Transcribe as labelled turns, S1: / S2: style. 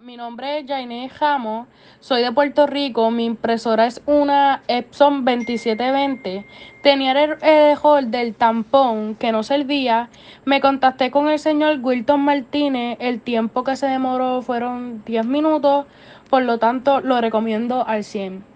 S1: Mi nombre es Jainé Jamo, soy de Puerto Rico, mi impresora es una Epson 2720. Tenía el error del tampón que no servía. Me contacté con el señor Wilton Martínez, el tiempo que se demoró fueron 10 minutos, por lo tanto lo recomiendo al 100.